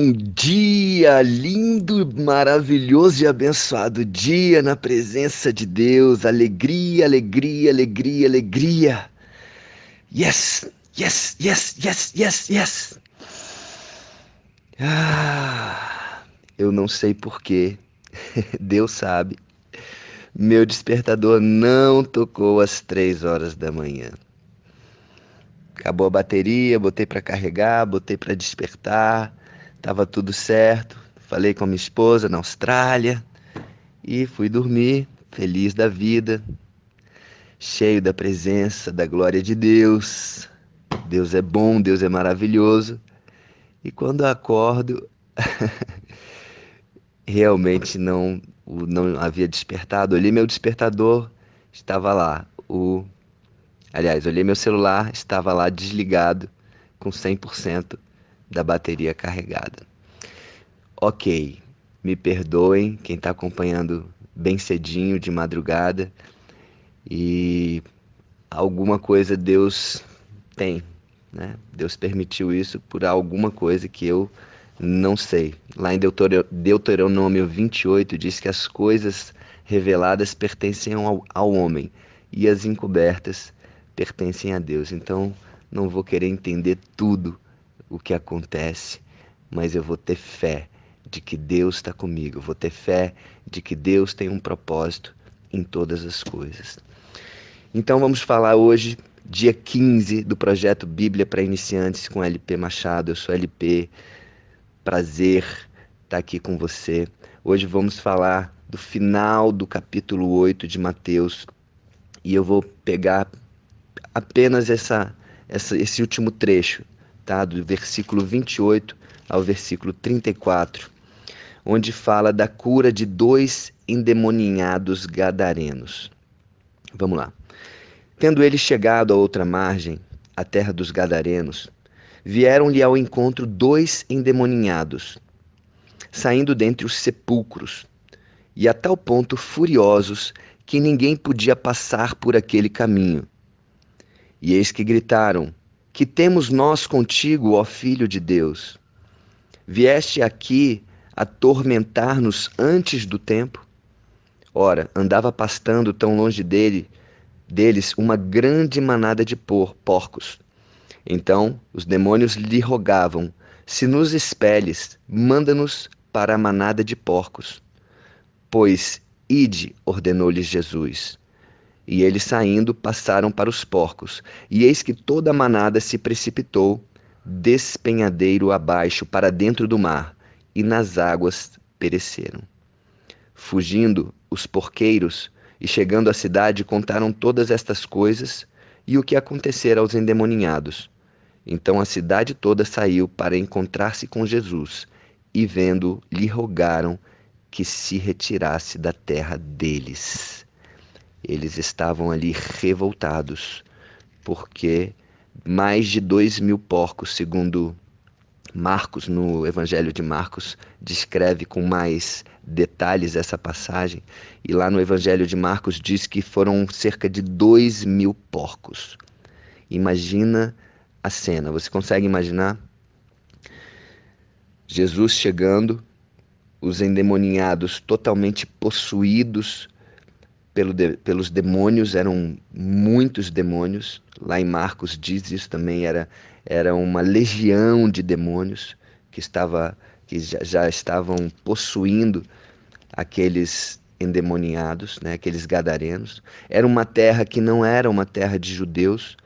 Bom dia, lindo, maravilhoso e abençoado dia na presença de Deus. Alegria, alegria, alegria, alegria. Yes, yes, yes, yes, yes, yes. Ah, eu não sei porquê, Deus sabe. Meu despertador não tocou às três horas da manhã. Acabou a bateria, botei para carregar, botei para despertar, tava tudo certo. Falei com a minha esposa na Austrália e fui dormir, feliz da vida, cheio da presença, da glória de Deus. Deus é bom, Deus é maravilhoso. E quando acordo, realmente não, não havia despertado. Olhei meu despertador, estava lá, o Aliás, olhei meu celular, estava lá desligado, com 100% da bateria carregada. Ok, me perdoem quem está acompanhando bem cedinho, de madrugada, e alguma coisa Deus tem, né? Deus permitiu isso por alguma coisa que eu não sei. Lá em Deuteronômio 28 diz que as coisas reveladas pertencem ao, ao homem e as encobertas pertencem a Deus. Então, não vou querer entender tudo o que acontece, mas eu vou ter fé de que Deus está comigo, eu vou ter fé de que Deus tem um propósito em todas as coisas. Então, vamos falar hoje, dia 15, do projeto Bíblia para Iniciantes com LP Machado. Eu sou LP, prazer estar aqui com você. Hoje vamos falar do final do capítulo 8 de Mateus e eu vou pegar apenas essa, essa, esse último trecho, tá? do versículo 28 ao versículo 34, onde fala da cura de dois endemoninhados gadarenos. Vamos lá. Tendo ele chegado à outra margem, a terra dos gadarenos, vieram-lhe ao encontro dois endemoninhados, saindo dentre os sepulcros, e a tal ponto furiosos que ninguém podia passar por aquele caminho. E eis que gritaram: Que temos nós contigo, ó Filho de Deus? Vieste aqui atormentar-nos antes do tempo? Ora, andava pastando tão longe dele, deles uma grande manada de por, porcos. Então os demônios lhe rogavam: Se nos expeles, manda-nos para a manada de porcos. Pois, ide, ordenou-lhes Jesus. E eles saindo passaram para os porcos, e eis que toda a manada se precipitou despenhadeiro abaixo para dentro do mar, e nas águas pereceram. Fugindo os porqueiros e chegando à cidade contaram todas estas coisas e o que acontecera aos endemoninhados. Então a cidade toda saiu para encontrar-se com Jesus, e vendo, lhe rogaram que se retirasse da terra deles. Eles estavam ali revoltados, porque mais de dois mil porcos, segundo Marcos, no Evangelho de Marcos, descreve com mais detalhes essa passagem. E lá no Evangelho de Marcos diz que foram cerca de dois mil porcos. Imagina a cena, você consegue imaginar? Jesus chegando, os endemoninhados totalmente possuídos pelo de, pelos demônios, eram muitos demônios. Lá em Marcos diz isso também, era, era uma legião de demônios que, estava, que já, já estavam possuindo aqueles endemoniados, né, aqueles gadarenos. Era uma terra que não era uma terra de judeus,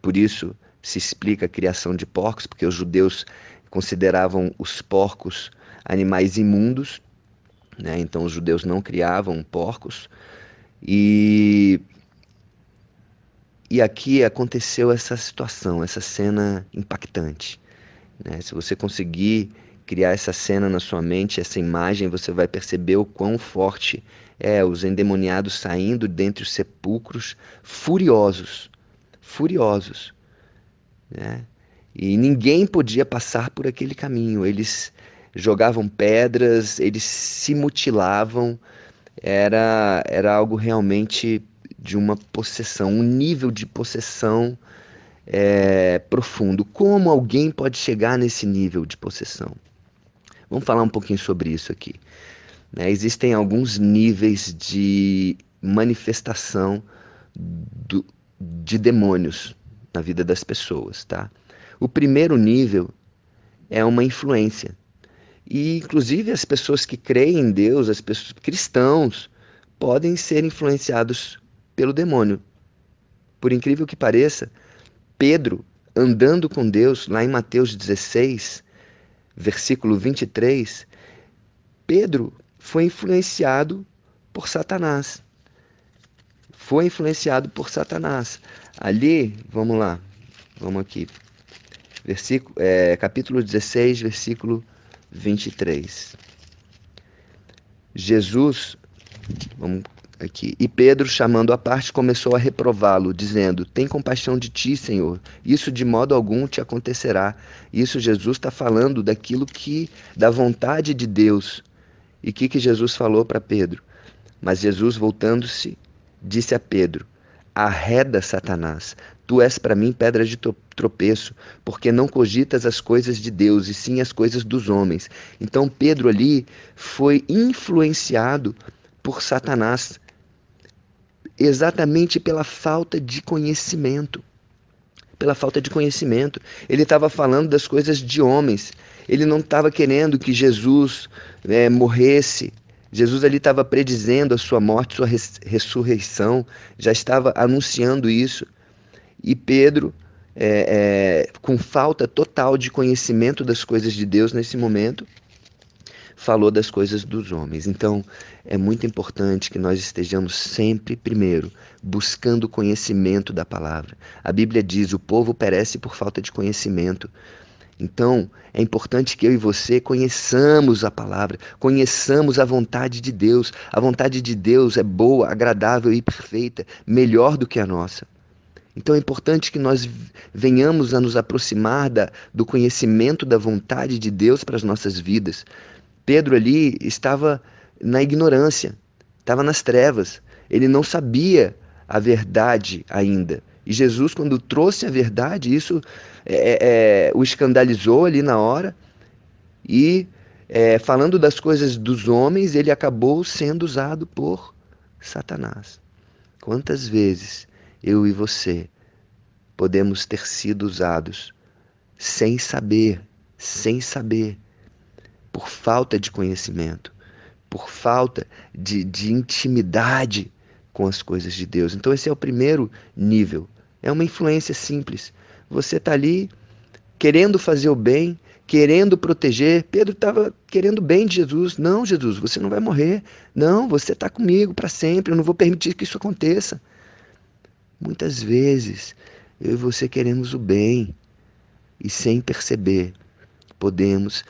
por isso se explica a criação de porcos, porque os judeus consideravam os porcos animais imundos, né? então os judeus não criavam porcos, e, e aqui aconteceu essa situação, essa cena impactante. Né? Se você conseguir criar essa cena na sua mente, essa imagem, você vai perceber o quão forte é os endemoniados saindo dentre os sepulcros, furiosos, furiosos. Né? E ninguém podia passar por aquele caminho. Eles jogavam pedras, eles se mutilavam, era, era algo realmente de uma possessão, um nível de possessão é, profundo. Como alguém pode chegar nesse nível de possessão? Vamos falar um pouquinho sobre isso aqui. Né? Existem alguns níveis de manifestação do, de demônios na vida das pessoas, tá? O primeiro nível é uma influência. E inclusive as pessoas que creem em Deus, as pessoas cristãos, podem ser influenciados pelo demônio. Por incrível que pareça, Pedro, andando com Deus, lá em Mateus 16, versículo 23, Pedro foi influenciado por Satanás. Foi influenciado por Satanás. Ali, vamos lá, vamos aqui. Versículo, é, capítulo 16, versículo 23. Jesus, vamos aqui. E Pedro, chamando a parte, começou a reprová-lo, dizendo: Tem compaixão de ti, Senhor. Isso de modo algum te acontecerá. Isso Jesus está falando daquilo que, da vontade de Deus. E o que, que Jesus falou para Pedro? Mas Jesus, voltando-se, disse a Pedro: Arreda, Satanás. Tu és para mim pedra de tropeço, porque não cogitas as coisas de Deus, e sim as coisas dos homens. Então Pedro ali foi influenciado por Satanás exatamente pela falta de conhecimento. Pela falta de conhecimento. Ele estava falando das coisas de homens. Ele não estava querendo que Jesus é, morresse. Jesus ali estava predizendo a sua morte, sua res ressurreição, já estava anunciando isso. E Pedro, é, é, com falta total de conhecimento das coisas de Deus nesse momento, falou das coisas dos homens. Então, é muito importante que nós estejamos sempre, primeiro, buscando conhecimento da palavra. A Bíblia diz: o povo perece por falta de conhecimento. Então, é importante que eu e você conheçamos a palavra, conheçamos a vontade de Deus. A vontade de Deus é boa, agradável e perfeita, melhor do que a nossa. Então é importante que nós venhamos a nos aproximar da, do conhecimento da vontade de Deus para as nossas vidas. Pedro ali estava na ignorância, estava nas trevas. Ele não sabia a verdade ainda. E Jesus, quando trouxe a verdade, isso é, é, é o escandalizou ali na hora. E é, falando das coisas dos homens, ele acabou sendo usado por Satanás. Quantas vezes eu e você podemos ter sido usados sem saber, sem saber, por falta de conhecimento, por falta de, de intimidade com as coisas de Deus. Então, esse é o primeiro nível. É uma influência simples. Você está ali querendo fazer o bem, querendo proteger. Pedro estava querendo bem de Jesus. Não, Jesus, você não vai morrer. Não, você está comigo para sempre. Eu não vou permitir que isso aconteça. Muitas vezes eu e você queremos o bem e sem perceber podemos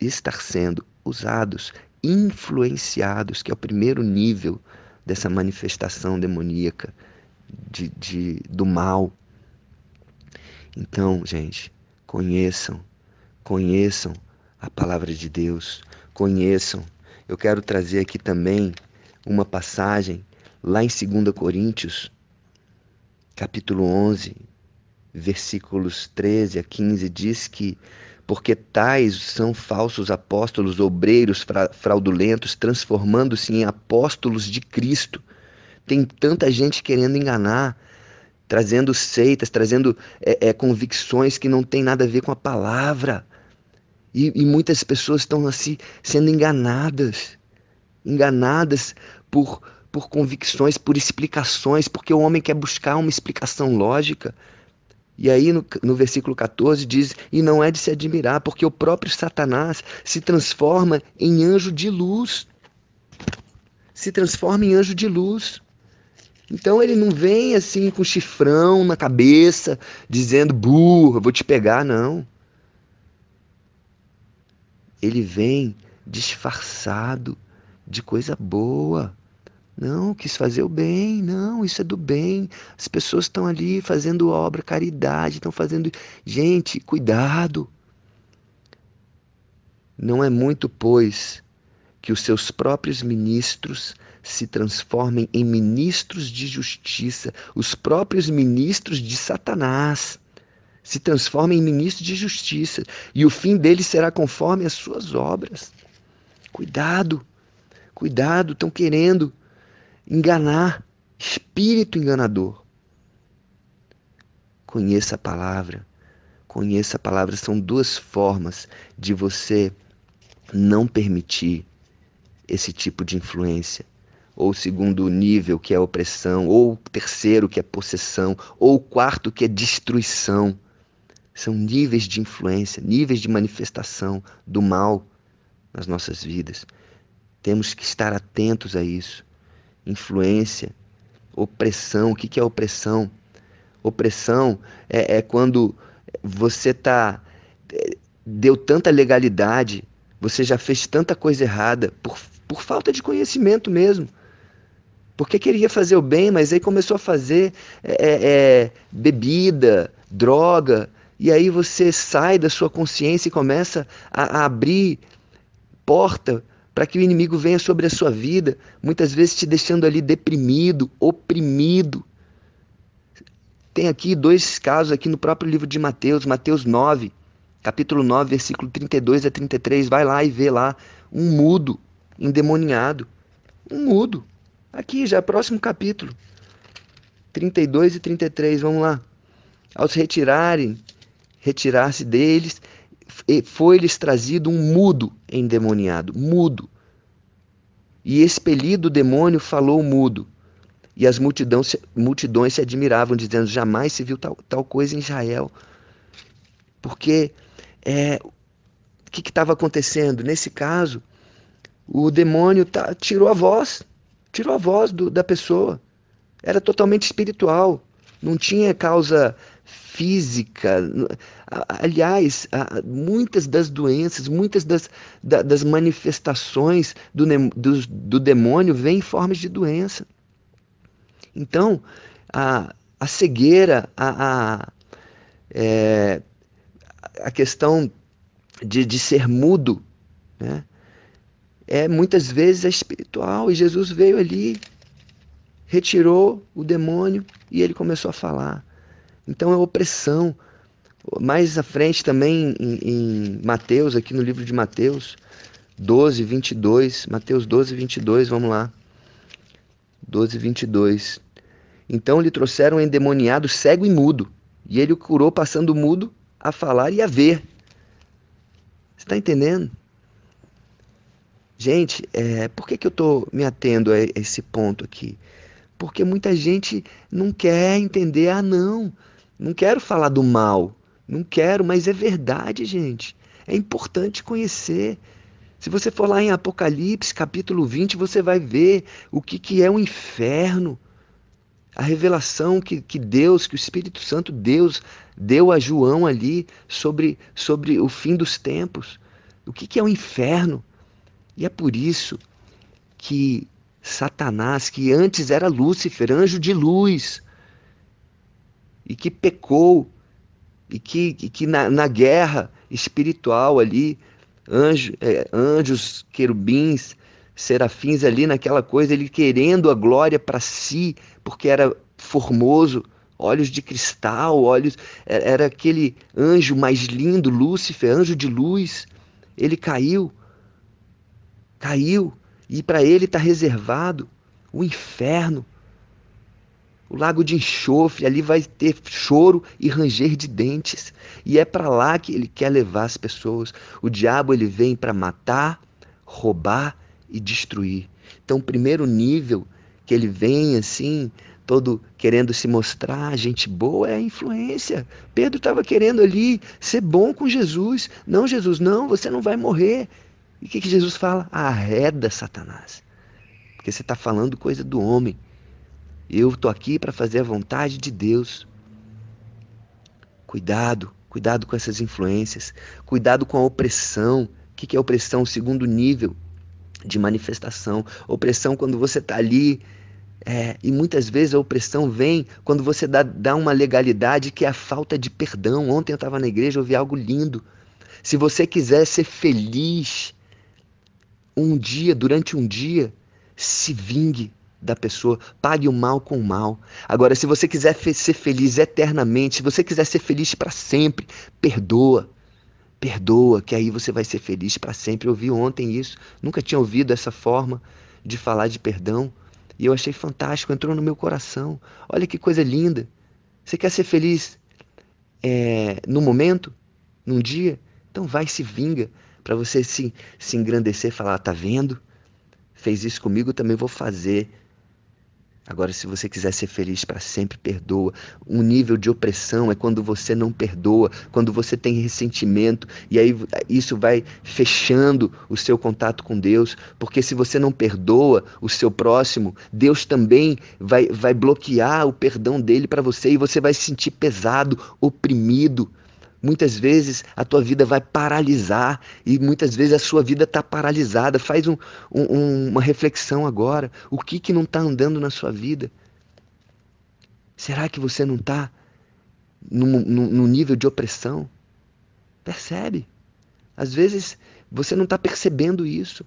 estar sendo usados, influenciados, que é o primeiro nível dessa manifestação demoníaca de, de, do mal. Então, gente, conheçam, conheçam a palavra de Deus, conheçam. Eu quero trazer aqui também uma passagem lá em 2 Coríntios, capítulo 11, versículos 13 a 15, diz que porque tais são falsos apóstolos, obreiros fraudulentos, transformando-se em apóstolos de Cristo. Tem tanta gente querendo enganar, trazendo seitas, trazendo é, é, convicções que não tem nada a ver com a palavra. E, e muitas pessoas estão assim sendo enganadas, enganadas por por convicções, por explicações, porque o homem quer buscar uma explicação lógica. E aí no, no versículo 14 diz: E não é de se admirar, porque o próprio Satanás se transforma em anjo de luz. Se transforma em anjo de luz. Então ele não vem assim com chifrão na cabeça, dizendo burro, vou te pegar, não. Ele vem disfarçado de coisa boa. Não, quis fazer o bem, não, isso é do bem. As pessoas estão ali fazendo obra, caridade, estão fazendo. Gente, cuidado. Não é muito, pois, que os seus próprios ministros se transformem em ministros de justiça, os próprios ministros de Satanás. se transformem em ministros de justiça, e o fim deles será conforme as suas obras. Cuidado, cuidado, estão querendo enganar, espírito enganador. Conheça a palavra, conheça a palavra. São duas formas de você não permitir esse tipo de influência. Ou segundo nível, que é opressão, ou terceiro, que é possessão, ou quarto, que é destruição. São níveis de influência, níveis de manifestação do mal nas nossas vidas. Temos que estar atentos a isso. Influência, opressão. O que é opressão? Opressão é, é quando você tá é, deu tanta legalidade, você já fez tanta coisa errada por, por falta de conhecimento mesmo. Porque queria fazer o bem, mas aí começou a fazer é, é, é bebida, droga, e aí você sai da sua consciência e começa a, a abrir porta para que o inimigo venha sobre a sua vida, muitas vezes te deixando ali deprimido, oprimido. Tem aqui dois casos aqui no próprio livro de Mateus, Mateus 9, capítulo 9, versículo 32 a 33. Vai lá e vê lá um mudo endemoniado. Um mudo. Aqui já próximo capítulo. 32 e 33, vamos lá. Ao se retirarem retirar-se deles, foi-lhes trazido um mudo endemoniado, mudo. E expelido o demônio, falou mudo. E as multidões, multidões se admiravam, dizendo: jamais se viu tal, tal coisa em Israel. Porque é, o que estava acontecendo? Nesse caso, o demônio tá, tirou a voz, tirou a voz do, da pessoa. Era totalmente espiritual, não tinha causa física. Aliás, muitas das doenças, muitas das, das manifestações do, do, do demônio vêm em formas de doença. Então, a, a cegueira, a, a, é, a questão de, de ser mudo, né, é muitas vezes é espiritual. E Jesus veio ali, retirou o demônio e ele começou a falar. Então é opressão. Mais à frente também em, em Mateus, aqui no livro de Mateus 12, 22. Mateus 12, 22, vamos lá. 12, 22. Então lhe trouxeram um endemoniado cego e mudo, e ele o curou passando mudo a falar e a ver. Você está entendendo? Gente, é, por que, que eu estou me atendo a esse ponto aqui? Porque muita gente não quer entender, ah, não, não quero falar do mal. Não quero, mas é verdade, gente. É importante conhecer. Se você for lá em Apocalipse, capítulo 20, você vai ver o que, que é o inferno. A revelação que, que Deus, que o Espírito Santo Deus deu a João ali sobre, sobre o fim dos tempos. O que, que é o inferno? E é por isso que Satanás, que antes era Lúcifer, anjo de luz, e que pecou, e que, e que na, na, guerra espiritual ali, anjo, é, anjos, querubins, serafins ali naquela coisa, ele querendo a glória para si, porque era formoso, olhos de cristal, olhos. É, era aquele anjo mais lindo, Lúcifer, anjo de luz. Ele caiu. Caiu. E para ele está reservado o inferno o lago de enxofre, ali vai ter choro e ranger de dentes. E é para lá que ele quer levar as pessoas. O diabo ele vem para matar, roubar e destruir. Então, o primeiro nível que ele vem assim, todo querendo se mostrar gente boa, é a influência. Pedro estava querendo ali ser bom com Jesus. Não, Jesus, não, você não vai morrer. E o que, que Jesus fala? Arreda Satanás. Porque você está falando coisa do homem. Eu estou aqui para fazer a vontade de Deus. Cuidado, cuidado com essas influências, cuidado com a opressão. O que é opressão? O segundo nível de manifestação. Opressão quando você está ali. É, e muitas vezes a opressão vem quando você dá, dá uma legalidade que é a falta de perdão. Ontem eu estava na igreja, ouvi algo lindo. Se você quiser ser feliz um dia, durante um dia, se vingue da pessoa, pague o mal com o mal. Agora, se você quiser ser feliz eternamente, se você quiser ser feliz para sempre, perdoa. Perdoa, que aí você vai ser feliz para sempre. Eu ouvi ontem isso, nunca tinha ouvido essa forma de falar de perdão. E eu achei fantástico, entrou no meu coração. Olha que coisa linda. Você quer ser feliz é, no momento, num dia? Então vai se vinga para você se, se engrandecer, falar, tá vendo? Fez isso comigo, também vou fazer. Agora, se você quiser ser feliz para sempre, perdoa. Um nível de opressão é quando você não perdoa, quando você tem ressentimento, e aí isso vai fechando o seu contato com Deus, porque se você não perdoa o seu próximo, Deus também vai, vai bloquear o perdão dele para você e você vai se sentir pesado, oprimido. Muitas vezes a tua vida vai paralisar e muitas vezes a sua vida está paralisada. Faz um, um, uma reflexão agora. O que, que não está andando na sua vida? Será que você não está no nível de opressão? Percebe? Às vezes você não está percebendo isso.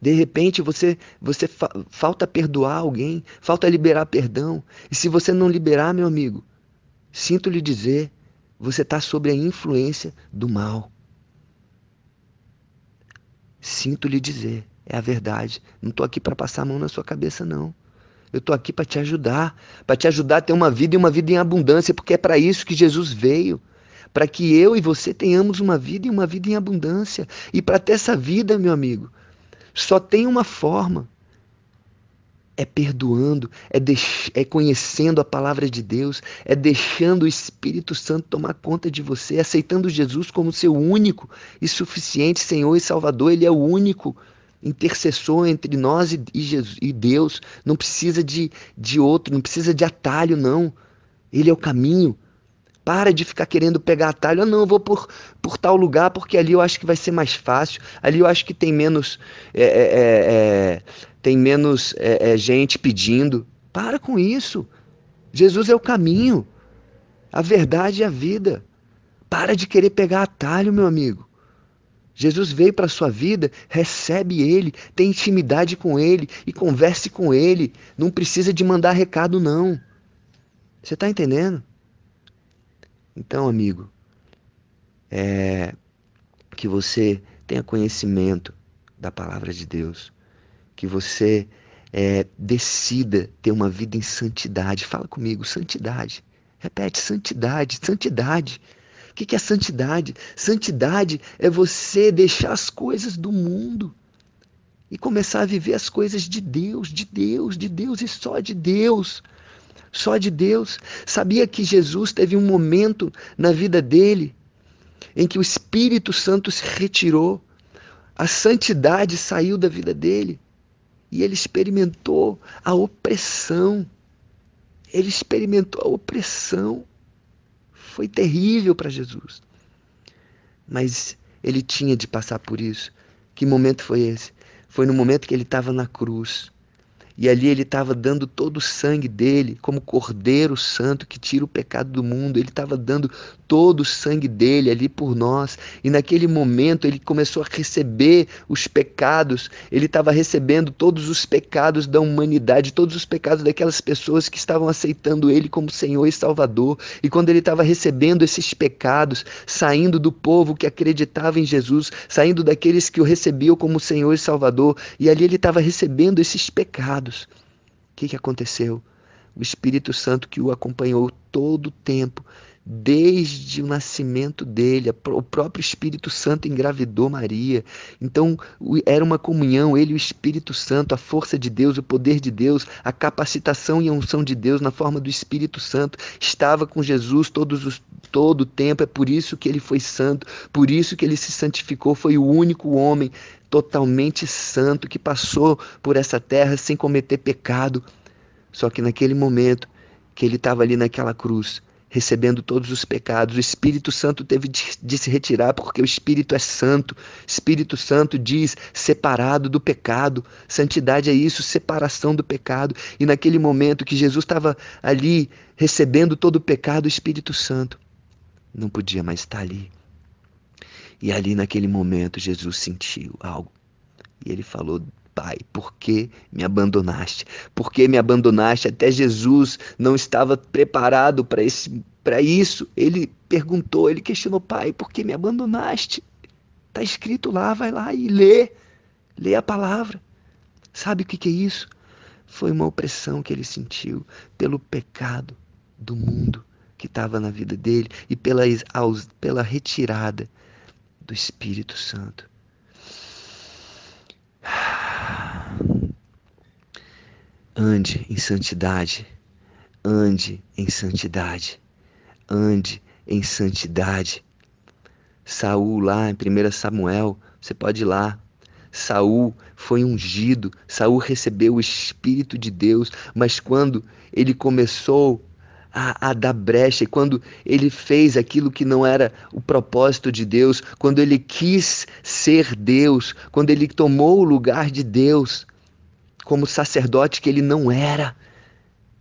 De repente você, você fa falta perdoar alguém, falta liberar perdão. E se você não liberar, meu amigo, sinto lhe dizer, você está sob a influência do mal. Sinto lhe dizer, é a verdade. Não estou aqui para passar a mão na sua cabeça, não. Eu estou aqui para te ajudar, para te ajudar a ter uma vida e uma vida em abundância, porque é para isso que Jesus veio. Para que eu e você tenhamos uma vida e uma vida em abundância. E para ter essa vida, meu amigo, só tem uma forma: é perdoando, é, é conhecendo a palavra de Deus, é deixando o Espírito Santo tomar conta de você, aceitando Jesus como seu único e suficiente Senhor e Salvador. Ele é o único intercessor entre nós e, Jesus, e Deus. Não precisa de, de outro, não precisa de atalho, não. Ele é o caminho. Para de ficar querendo pegar atalho. Ah, não, vou por, por tal lugar porque ali eu acho que vai ser mais fácil. Ali eu acho que tem menos. É, é, é, é tem menos é, é, gente pedindo. Para com isso. Jesus é o caminho, a verdade e a vida. Para de querer pegar atalho, meu amigo. Jesus veio para a sua vida, recebe ele, tem intimidade com ele e converse com ele. Não precisa de mandar recado, não. Você está entendendo? Então, amigo, é que você tenha conhecimento da palavra de Deus, que você é, decida ter uma vida em santidade. Fala comigo, santidade. Repete, santidade, santidade. O que é santidade? Santidade é você deixar as coisas do mundo e começar a viver as coisas de Deus, de Deus, de Deus e só de Deus. Só de Deus. Sabia que Jesus teve um momento na vida dele em que o Espírito Santo se retirou, a santidade saiu da vida dele e ele experimentou a opressão. Ele experimentou a opressão. Foi terrível para Jesus. Mas ele tinha de passar por isso. Que momento foi esse? Foi no momento que ele estava na cruz. E ali ele estava dando todo o sangue dele, como Cordeiro Santo que tira o pecado do mundo. Ele estava dando todo o sangue dele ali por nós. E naquele momento ele começou a receber os pecados. Ele estava recebendo todos os pecados da humanidade, todos os pecados daquelas pessoas que estavam aceitando ele como Senhor e Salvador. E quando ele estava recebendo esses pecados, saindo do povo que acreditava em Jesus, saindo daqueles que o recebiam como Senhor e Salvador, e ali ele estava recebendo esses pecados pecados. O que, que aconteceu? O Espírito Santo que o acompanhou todo o tempo, desde o nascimento dele, o próprio Espírito Santo engravidou Maria. Então era uma comunhão, ele e o Espírito Santo, a força de Deus, o poder de Deus, a capacitação e a unção de Deus na forma do Espírito Santo estava com Jesus todos os, todo o tempo. É por isso que ele foi santo, por isso que ele se santificou, foi o único homem totalmente santo que passou por essa terra sem cometer pecado. Só que naquele momento que ele estava ali naquela cruz, recebendo todos os pecados, o Espírito Santo teve de, se retirar porque o Espírito é santo. Espírito Santo diz separado do pecado. Santidade é isso, separação do pecado. E naquele momento que Jesus estava ali recebendo todo o pecado, o Espírito Santo não podia mais estar ali. E ali naquele momento Jesus sentiu algo. E ele falou Pai, por que me abandonaste? Por que me abandonaste? Até Jesus não estava preparado para isso. Ele perguntou, ele questionou, Pai, por que me abandonaste? Está escrito lá, vai lá e lê. Lê a palavra. Sabe o que, que é isso? Foi uma opressão que ele sentiu pelo pecado do mundo que estava na vida dele e pela, pela retirada do Espírito Santo. Ande em santidade, ande em santidade, ande em santidade. Saul lá em 1 Samuel, você pode ir lá. Saul foi ungido, Saul recebeu o Espírito de Deus, mas quando ele começou a, a dar brecha, e quando ele fez aquilo que não era o propósito de Deus, quando ele quis ser Deus, quando ele tomou o lugar de Deus, como sacerdote que ele não era,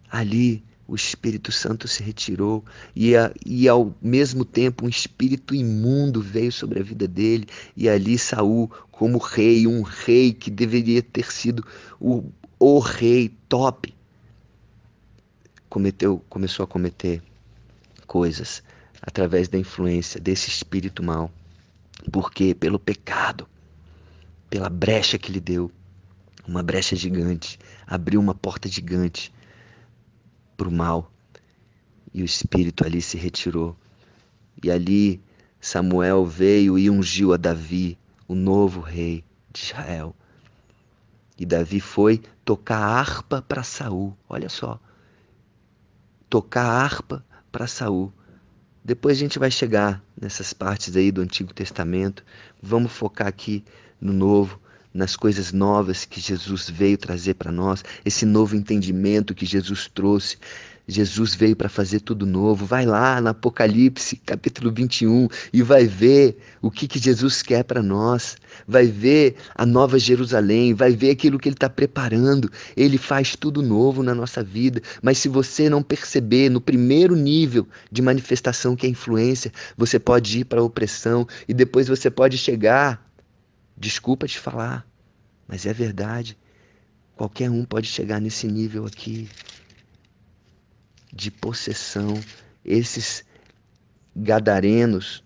ali o Espírito Santo se retirou e, a, e ao mesmo tempo um espírito imundo veio sobre a vida dele. E ali Saul como rei, um rei que deveria ter sido o, o rei top, cometeu, começou a cometer coisas através da influência desse espírito mal. Porque pelo pecado, pela brecha que ele deu, uma brecha gigante, abriu uma porta gigante para o mal. E o espírito ali se retirou. E ali Samuel veio e ungiu a Davi, o novo rei de Israel. E Davi foi tocar harpa para Saul. Olha só, tocar harpa para Saul. Depois a gente vai chegar nessas partes aí do Antigo Testamento. Vamos focar aqui no Novo, nas coisas novas que Jesus veio trazer para nós, esse novo entendimento que Jesus trouxe Jesus veio para fazer tudo novo. Vai lá no Apocalipse, capítulo 21, e vai ver o que, que Jesus quer para nós. Vai ver a nova Jerusalém, vai ver aquilo que Ele está preparando. Ele faz tudo novo na nossa vida. Mas se você não perceber no primeiro nível de manifestação que é influência, você pode ir para a opressão e depois você pode chegar. Desculpa te falar, mas é verdade. Qualquer um pode chegar nesse nível aqui de possessão. Esses gadarenos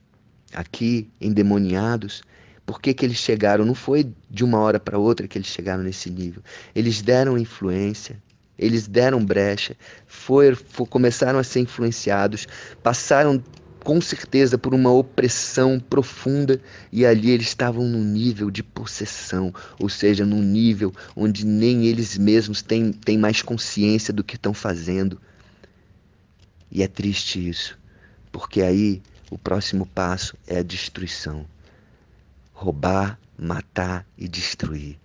aqui endemoniados, por que, que eles chegaram? Não foi de uma hora para outra que eles chegaram nesse nível. Eles deram influência, eles deram brecha, foi, começaram a ser influenciados, passaram com certeza por uma opressão profunda e ali eles estavam num nível de possessão, ou seja, num nível onde nem eles mesmos têm, têm mais consciência do que estão fazendo. E é triste isso, porque aí o próximo passo é a destruição. Roubar, matar e destruir.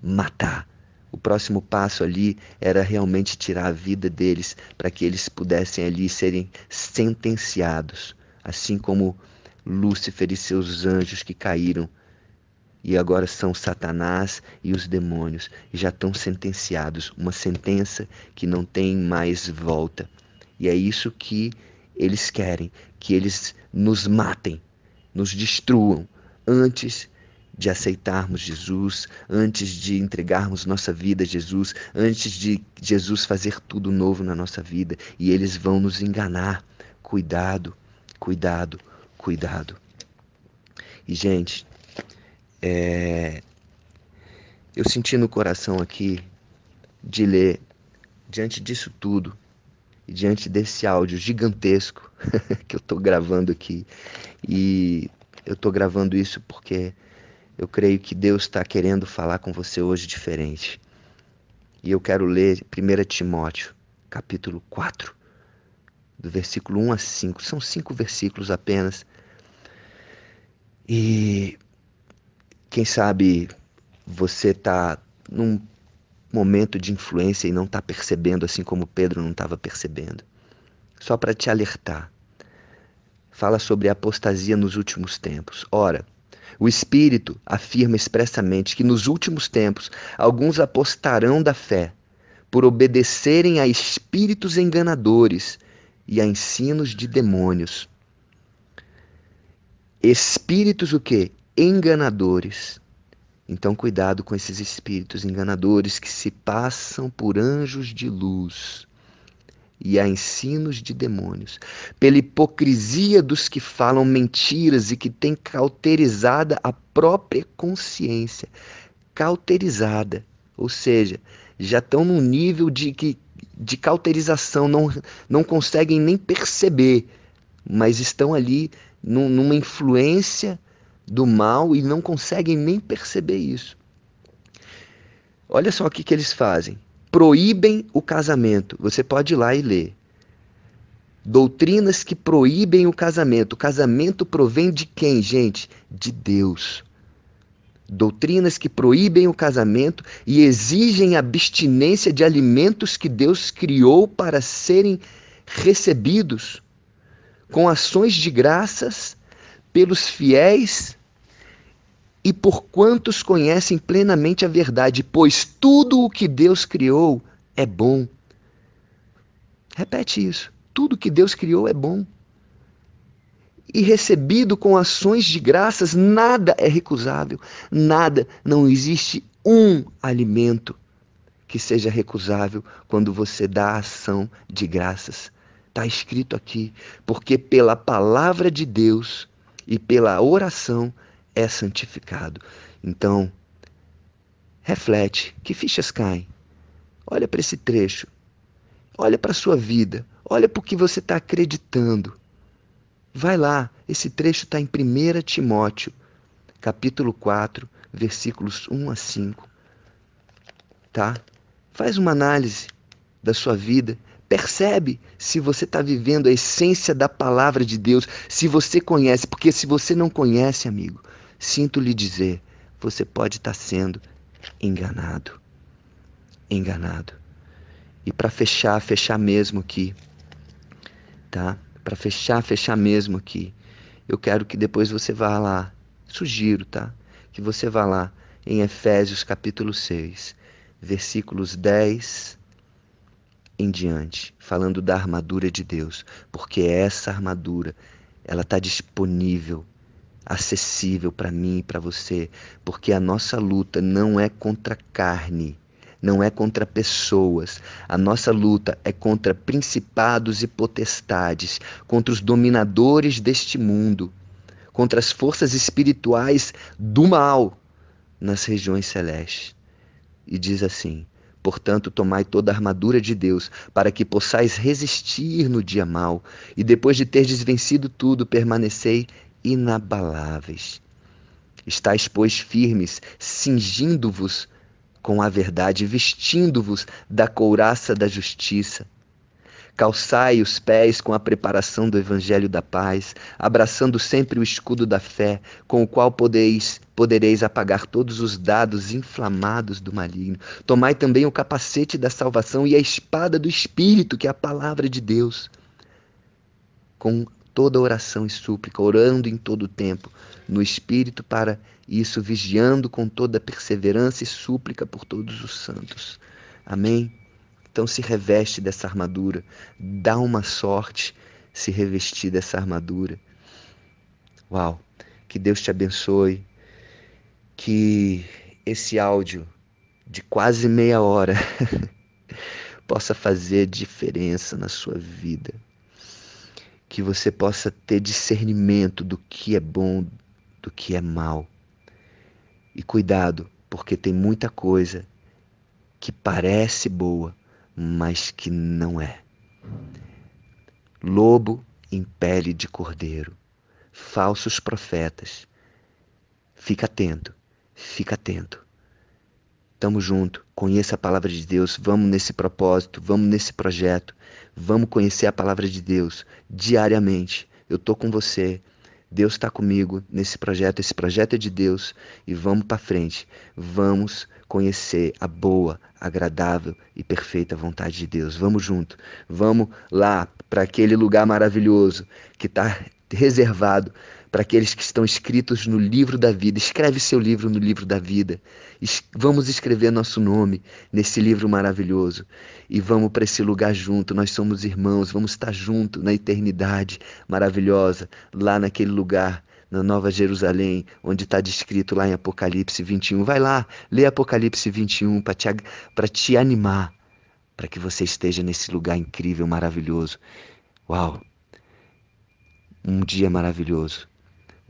Matar. O próximo passo ali era realmente tirar a vida deles para que eles pudessem ali serem sentenciados, assim como Lúcifer e seus anjos que caíram e agora são Satanás e os demônios, já estão sentenciados, uma sentença que não tem mais volta. E é isso que eles querem, que eles nos matem, nos destruam antes de aceitarmos Jesus, antes de entregarmos nossa vida a Jesus, antes de Jesus fazer tudo novo na nossa vida. E eles vão nos enganar. Cuidado, cuidado, cuidado. E, gente, é... eu senti no coração aqui de ler, diante disso tudo, e diante desse áudio gigantesco que eu estou gravando aqui, e eu estou gravando isso porque eu creio que Deus está querendo falar com você hoje diferente. E eu quero ler 1 Timóteo, capítulo 4, do versículo 1 a 5. São cinco versículos apenas. E quem sabe você está num momento de influência e não está percebendo, assim como Pedro não estava percebendo. Só para te alertar. Fala sobre a apostasia nos últimos tempos. Ora, o Espírito afirma expressamente que nos últimos tempos alguns apostarão da fé por obedecerem a espíritos enganadores e a ensinos de demônios. Espíritos o quê? Enganadores Então, cuidado com esses espíritos enganadores que se passam por anjos de luz e a ensinos de demônios, pela hipocrisia dos que falam mentiras e que têm cauterizada a própria consciência. Cauterizada, ou seja, já estão num nível de, que, de cauterização, não, não conseguem nem perceber, mas estão ali num, numa influência do mal e não conseguem nem perceber isso. Olha só o que, que eles fazem. Proíbem o casamento. Você pode ir lá e ler. Doutrinas que proíbem o casamento. O casamento provém de quem, gente? De Deus. Doutrinas que proíbem o casamento e exigem abstinência de alimentos que Deus criou para serem recebidos com ações de graças pelos fiéis e por quantos conhecem plenamente a verdade, pois tudo o que Deus criou é bom. Repete isso. Tudo que Deus criou é bom. E recebido com ações de graças, nada é recusável. Nada, não existe um alimento que seja recusável quando você dá ação de graças. Está escrito aqui, porque pela palavra de Deus e pela oração é santificado. Então, reflete, que fichas caem? Olha para esse trecho, olha para a sua vida, olha para o que você está acreditando. Vai lá, esse trecho está em 1 Timóteo, capítulo 4, versículos 1 a 5. Tá? Faz uma análise da sua vida Percebe se você está vivendo a essência da palavra de Deus, se você conhece, porque se você não conhece, amigo, sinto lhe dizer, você pode estar tá sendo enganado. Enganado. E para fechar, fechar mesmo aqui, tá? Para fechar, fechar mesmo aqui, eu quero que depois você vá lá, sugiro, tá? Que você vá lá em Efésios capítulo 6, versículos 10 em diante, falando da armadura de Deus, porque essa armadura ela está disponível, acessível para mim e para você, porque a nossa luta não é contra carne, não é contra pessoas. A nossa luta é contra principados e potestades, contra os dominadores deste mundo, contra as forças espirituais do mal nas regiões celestes. E diz assim: Portanto, tomai toda a armadura de Deus, para que possais resistir no dia mau, e depois de terdes vencido tudo, permanecei inabaláveis. Estais, pois, firmes, cingindo-vos com a verdade, vestindo-vos da couraça da justiça Calçai os pés com a preparação do evangelho da paz, abraçando sempre o escudo da fé, com o qual podeis, podereis apagar todos os dados inflamados do maligno. Tomai também o capacete da salvação e a espada do espírito, que é a palavra de Deus. Com toda oração e súplica, orando em todo o tempo, no espírito para isso, vigiando com toda perseverança e súplica por todos os santos. Amém. Então se reveste dessa armadura, dá uma sorte se revestir dessa armadura. Uau! Que Deus te abençoe. Que esse áudio de quase meia hora possa fazer diferença na sua vida. Que você possa ter discernimento do que é bom, do que é mal. E cuidado, porque tem muita coisa que parece boa, mas que não é. Lobo em pele de cordeiro, falsos profetas. Fica atento, fica atento. Tamo junto, conheça a palavra de Deus, vamos nesse propósito, vamos nesse projeto, vamos conhecer a palavra de Deus diariamente. Eu tô com você, Deus está comigo nesse projeto, esse projeto é de Deus e vamos para frente. Vamos conhecer a boa, agradável e perfeita vontade de Deus. Vamos junto. Vamos lá para aquele lugar maravilhoso que está reservado para aqueles que estão escritos no livro da vida. Escreve seu livro no livro da vida. Es vamos escrever nosso nome nesse livro maravilhoso e vamos para esse lugar junto. Nós somos irmãos, vamos estar junto na eternidade maravilhosa, lá naquele lugar na Nova Jerusalém, onde está descrito lá em Apocalipse 21. Vai lá, lê Apocalipse 21 para te, te animar, para que você esteja nesse lugar incrível, maravilhoso. Uau! Um dia maravilhoso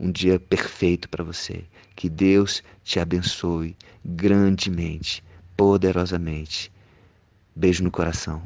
um dia perfeito para você. Que Deus te abençoe grandemente, poderosamente. Beijo no coração.